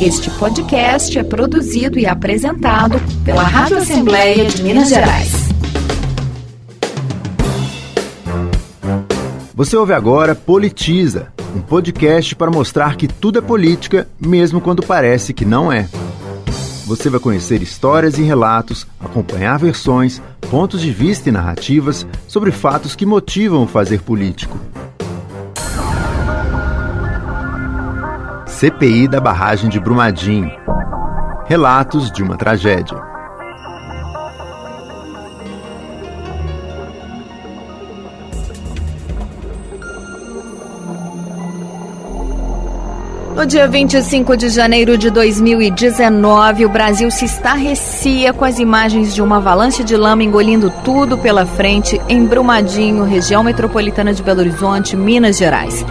Este podcast é produzido e apresentado pela Rádio Assembleia de Minas Gerais. Você ouve agora Politiza, um podcast para mostrar que tudo é política, mesmo quando parece que não é. Você vai conhecer histórias e relatos, acompanhar versões, pontos de vista e narrativas sobre fatos que motivam o fazer político. CPI da barragem de Brumadinho. Relatos de uma tragédia. No dia 25 de janeiro de 2019, o Brasil se estarrecia com as imagens de uma avalanche de lama engolindo tudo pela frente em Brumadinho, região metropolitana de Belo Horizonte, Minas Gerais.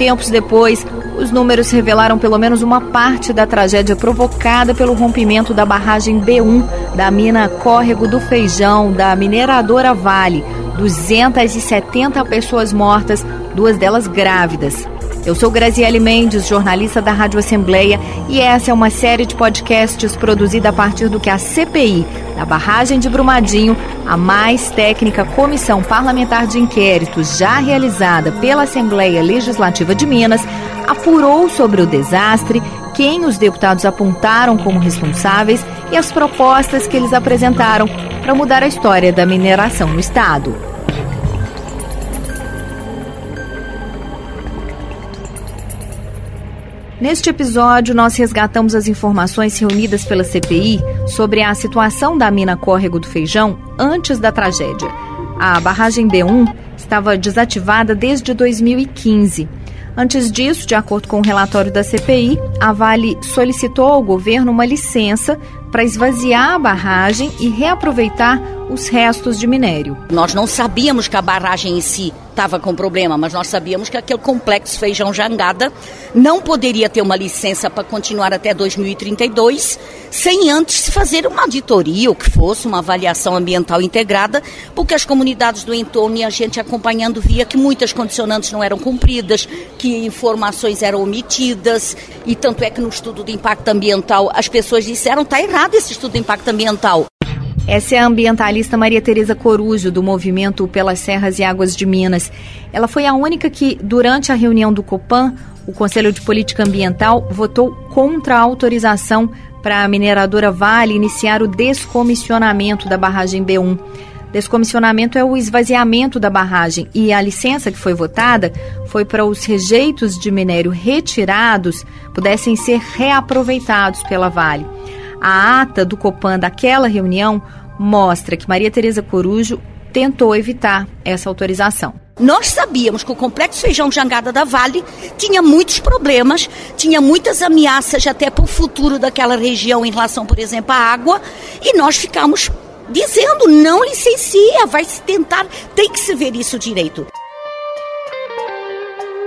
Tempos depois, os números revelaram pelo menos uma parte da tragédia provocada pelo rompimento da barragem B1 da mina Córrego do Feijão, da mineradora Vale. 270 pessoas mortas, duas delas grávidas. Eu sou Graziele Mendes, jornalista da Rádio Assembleia, e essa é uma série de podcasts produzida a partir do que a CPI, da barragem de Brumadinho, a mais técnica comissão parlamentar de inquéritos já realizada pela Assembleia Legislativa de Minas, apurou sobre o desastre, quem os deputados apontaram como responsáveis e as propostas que eles apresentaram para mudar a história da mineração no estado. Neste episódio, nós resgatamos as informações reunidas pela CPI sobre a situação da mina Córrego do Feijão antes da tragédia. A barragem B1 estava desativada desde 2015 Antes disso, de acordo com o relatório da CPI, a Vale solicitou ao governo uma licença para esvaziar a barragem e reaproveitar os restos de minério. Nós não sabíamos que a barragem em si estava com problema, mas nós sabíamos que aquele complexo Feijão Jangada não poderia ter uma licença para continuar até 2032 sem antes fazer uma auditoria, ou que fosse uma avaliação ambiental integrada, porque as comunidades do entorno e a gente acompanhando via que muitas condicionantes não eram cumpridas, que informações eram omitidas, e tanto é que no estudo de impacto ambiental as pessoas disseram está errado esse estudo de impacto ambiental. Essa é a ambientalista Maria Tereza Corujo, do movimento Pelas Serras e Águas de Minas. Ela foi a única que, durante a reunião do COPAN, o Conselho de Política Ambiental votou contra a autorização para a mineradora Vale iniciar o descomissionamento da barragem B1. Descomissionamento é o esvaziamento da barragem e a licença que foi votada foi para os rejeitos de minério retirados pudessem ser reaproveitados pela Vale. A ata do Copan daquela reunião mostra que Maria Tereza Corujo tentou evitar essa autorização. Nós sabíamos que o Complexo Feijão Jangada da Vale tinha muitos problemas, tinha muitas ameaças até para o futuro daquela região em relação, por exemplo, à água, e nós ficamos dizendo não licencia, vai se tentar, tem que se ver isso direito.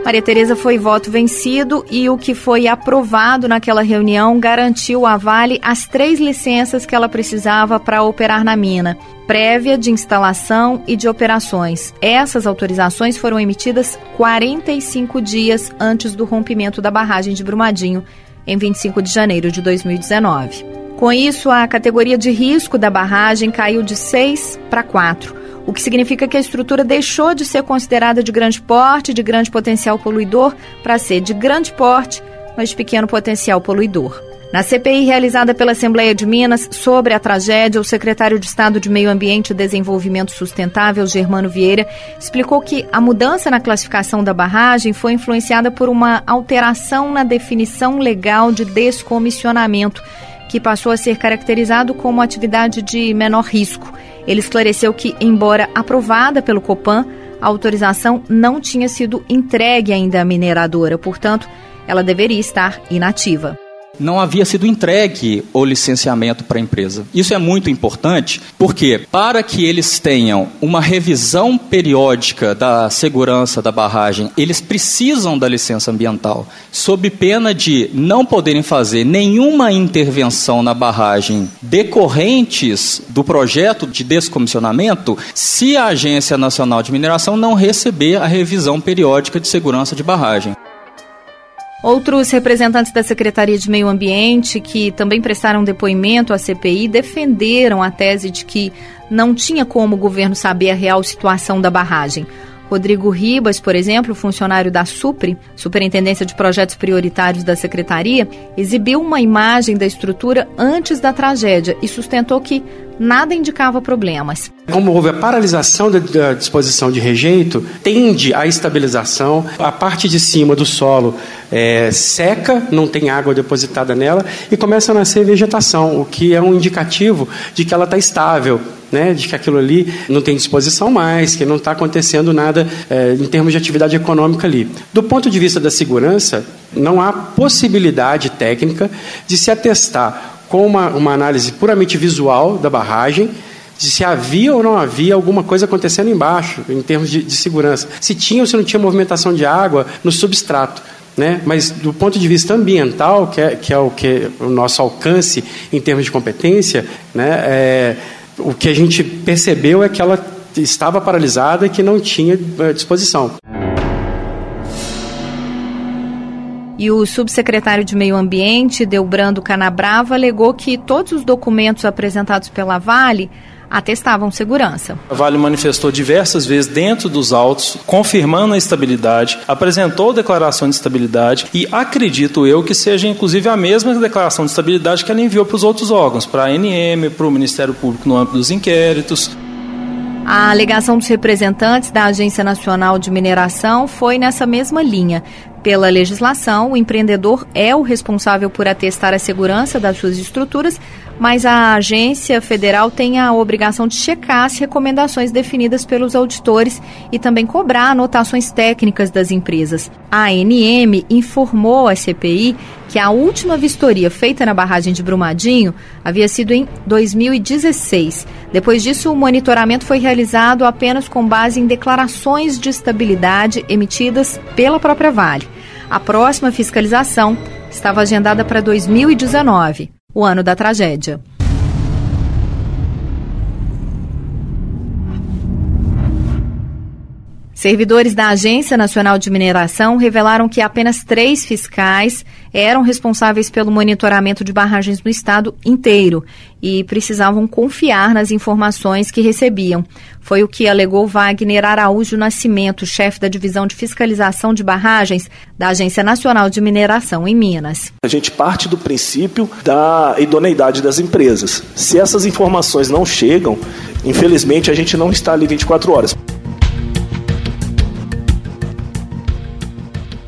Maria Tereza foi voto vencido e o que foi aprovado naquela reunião garantiu à Vale as três licenças que ela precisava para operar na mina, prévia de instalação e de operações. Essas autorizações foram emitidas 45 dias antes do rompimento da barragem de Brumadinho, em 25 de janeiro de 2019. Com isso, a categoria de risco da barragem caiu de 6 para 4 o que significa que a estrutura deixou de ser considerada de grande porte, de grande potencial poluidor, para ser de grande porte, mas de pequeno potencial poluidor. Na CPI realizada pela Assembleia de Minas sobre a tragédia, o secretário de Estado de Meio Ambiente e Desenvolvimento Sustentável, Germano Vieira, explicou que a mudança na classificação da barragem foi influenciada por uma alteração na definição legal de descomissionamento, que passou a ser caracterizado como atividade de menor risco. Ele esclareceu que, embora aprovada pelo Copan, a autorização não tinha sido entregue ainda à mineradora, portanto, ela deveria estar inativa não havia sido entregue o licenciamento para a empresa. Isso é muito importante porque, para que eles tenham uma revisão periódica da segurança da barragem, eles precisam da licença ambiental, sob pena de não poderem fazer nenhuma intervenção na barragem decorrentes do projeto de descomissionamento se a Agência Nacional de Mineração não receber a revisão periódica de segurança de barragem. Outros representantes da Secretaria de Meio Ambiente, que também prestaram depoimento à CPI, defenderam a tese de que não tinha como o governo saber a real situação da barragem. Rodrigo Ribas, por exemplo, funcionário da SUPRE, Superintendência de Projetos Prioritários da Secretaria, exibiu uma imagem da estrutura antes da tragédia e sustentou que nada indicava problemas. Como houve a paralisação da disposição de rejeito, tende à estabilização. A parte de cima do solo é, seca, não tem água depositada nela e começa a nascer vegetação, o que é um indicativo de que ela está estável. Né, de que aquilo ali não tem disposição mais, que não está acontecendo nada é, em termos de atividade econômica ali. Do ponto de vista da segurança, não há possibilidade técnica de se atestar com uma, uma análise puramente visual da barragem, de se havia ou não havia alguma coisa acontecendo embaixo, em termos de, de segurança. Se tinha ou se não tinha movimentação de água no substrato. Né? Mas do ponto de vista ambiental, que é, que é o que o nosso alcance em termos de competência, né? É, o que a gente percebeu é que ela estava paralisada e que não tinha eh, disposição. E o subsecretário de Meio Ambiente, Delbrando Canabrava, alegou que todos os documentos apresentados pela Vale atestavam segurança. A Vale manifestou diversas vezes dentro dos autos, confirmando a estabilidade, apresentou declaração de estabilidade e acredito eu que seja inclusive a mesma declaração de estabilidade que ela enviou para os outros órgãos, para a ANM, para o Ministério Público no âmbito dos inquéritos. A alegação dos representantes da Agência Nacional de Mineração foi nessa mesma linha. Pela legislação, o empreendedor é o responsável por atestar a segurança das suas estruturas, mas a agência federal tem a obrigação de checar as recomendações definidas pelos auditores e também cobrar anotações técnicas das empresas. A ANM informou à CPI que a última vistoria feita na barragem de Brumadinho havia sido em 2016. Depois disso, o monitoramento foi realizado apenas com base em declarações de estabilidade emitidas pela própria Vale. A próxima fiscalização estava agendada para 2019 o ano da tragédia. Servidores da Agência Nacional de Mineração revelaram que apenas três fiscais eram responsáveis pelo monitoramento de barragens no estado inteiro e precisavam confiar nas informações que recebiam. Foi o que alegou Wagner Araújo Nascimento, chefe da divisão de fiscalização de barragens da Agência Nacional de Mineração em Minas. A gente parte do princípio da idoneidade das empresas. Se essas informações não chegam, infelizmente a gente não está ali 24 horas.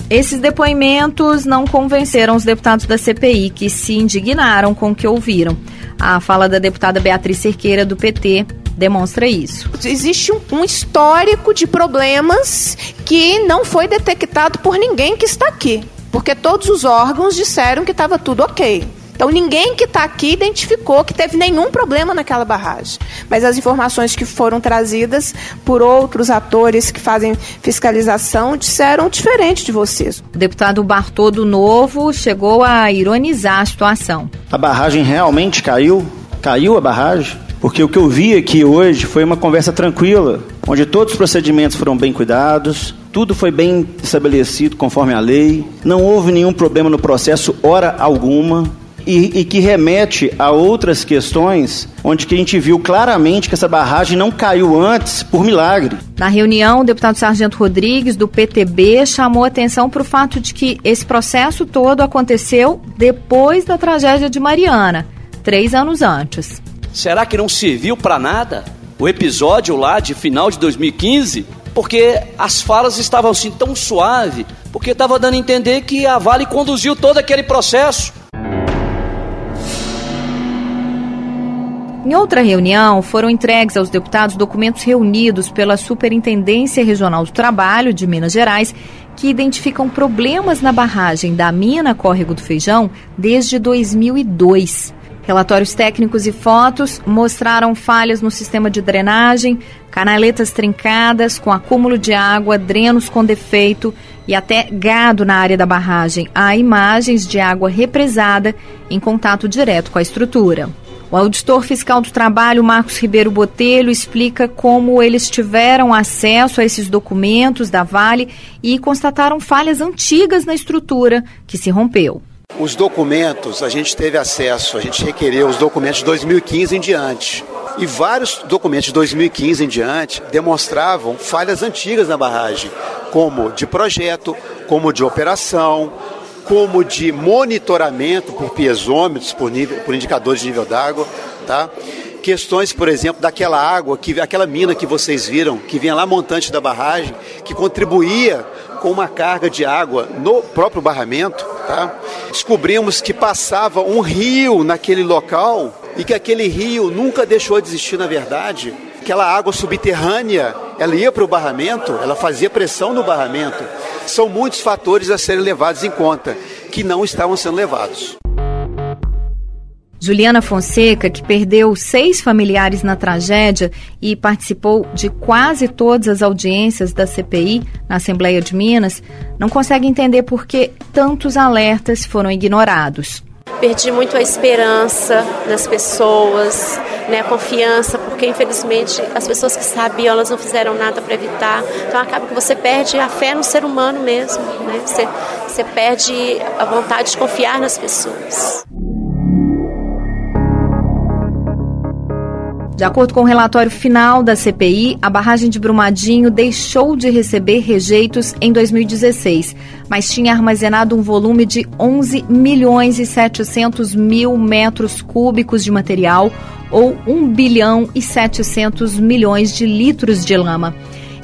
Esses depoimentos não convenceram os deputados da CPI, que se indignaram com o que ouviram. A fala da deputada Beatriz Cerqueira, do PT, demonstra isso. Existe um, um, histórico de problemas que não foi detectado por ninguém que está aqui, porque todos os órgãos disseram que estava tudo ok. Então ninguém que está aqui identificou que teve nenhum problema naquela barragem. Mas as informações que foram trazidas por outros atores que fazem fiscalização disseram diferente de vocês. O deputado Bartoldo Novo chegou a ironizar a situação. A barragem realmente caiu? Caiu a barragem? Porque o que eu vi aqui hoje foi uma conversa tranquila, onde todos os procedimentos foram bem cuidados, tudo foi bem estabelecido conforme a lei, não houve nenhum problema no processo, hora alguma e, e, que remete a outras questões onde que a gente viu claramente que essa barragem não caiu antes por milagre. Na reunião, o deputado Sargento Rodrigues, do PTB, chamou atenção para o fato de que esse processo todo aconteceu depois da tragédia de Mariana, três anos antes. Será que não serviu para nada o episódio lá de final de 2015? Porque as falas estavam assim tão suave, porque estava dando a entender que a Vale conduziu todo aquele processo Em outra reunião, foram entregues aos deputados documentos reunidos pela Superintendência Regional do Trabalho de Minas Gerais, que identificam problemas na barragem da mina Córrego do Feijão desde 2002. Relatórios técnicos e fotos mostraram falhas no sistema de drenagem, canaletas trincadas com acúmulo de água, drenos com defeito e até gado na área da barragem. Há imagens de água represada em contato direto com a estrutura. O auditor fiscal do trabalho, Marcos Ribeiro Botelho, explica como eles tiveram acesso a esses documentos da Vale e constataram falhas antigas na estrutura que se rompeu. Os documentos, a gente teve acesso, a gente requereu os documentos de 2015 em diante. E vários documentos de 2015 em diante demonstravam falhas antigas na barragem, como de projeto, como de operação, como de monitoramento por piezômetros, por, nível, por indicadores de nível d'água, tá? Questões, por exemplo, daquela água, que, aquela mina que vocês viram, que vinha lá montante da barragem, que contribuía com uma carga de água no próprio barramento, tá? Descobrimos que passava um rio naquele local e que aquele rio nunca deixou de existir na verdade. Aquela água subterrânea, ela ia para o barramento, ela fazia pressão no barramento. São muitos fatores a serem levados em conta que não estavam sendo levados. Juliana Fonseca, que perdeu seis familiares na tragédia e participou de quase todas as audiências da CPI na Assembleia de Minas, não consegue entender por que tantos alertas foram ignorados. Perdi muito a esperança nas pessoas, né, confiança, porque infelizmente as pessoas que sabiam, elas não fizeram nada para evitar. Então acaba que você perde a fé no ser humano mesmo, né? Você, você perde a vontade de confiar nas pessoas. De acordo com o relatório final da CPI, a barragem de Brumadinho deixou de receber rejeitos em 2016, mas tinha armazenado um volume de 11 milhões e 700 mil metros cúbicos de material, ou 1 bilhão e 700 milhões de litros de lama.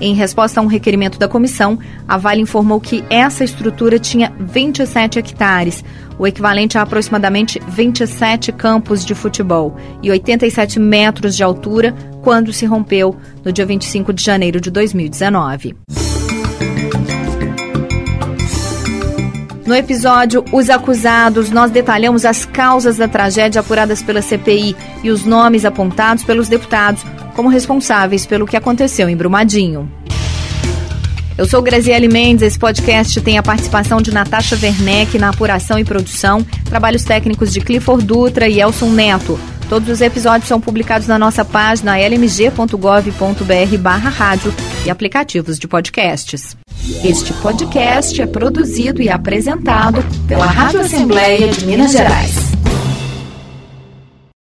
Em resposta a um requerimento da comissão, a Vale informou que essa estrutura tinha 27 hectares, o equivalente a aproximadamente 27 campos de futebol, e 87 metros de altura quando se rompeu no dia 25 de janeiro de 2019. No episódio Os Acusados, nós detalhamos as causas da tragédia apuradas pela CPI e os nomes apontados pelos deputados como responsáveis pelo que aconteceu em Brumadinho. Eu sou Graziele Mendes, esse podcast tem a participação de Natasha Werneck na apuração e produção, trabalhos técnicos de Clifford Dutra e Elson Neto. Todos os episódios são publicados na nossa página lmg.gov.br barra rádio e aplicativos de podcasts. Este podcast é produzido e apresentado pela Rádio Assembleia de Minas Gerais.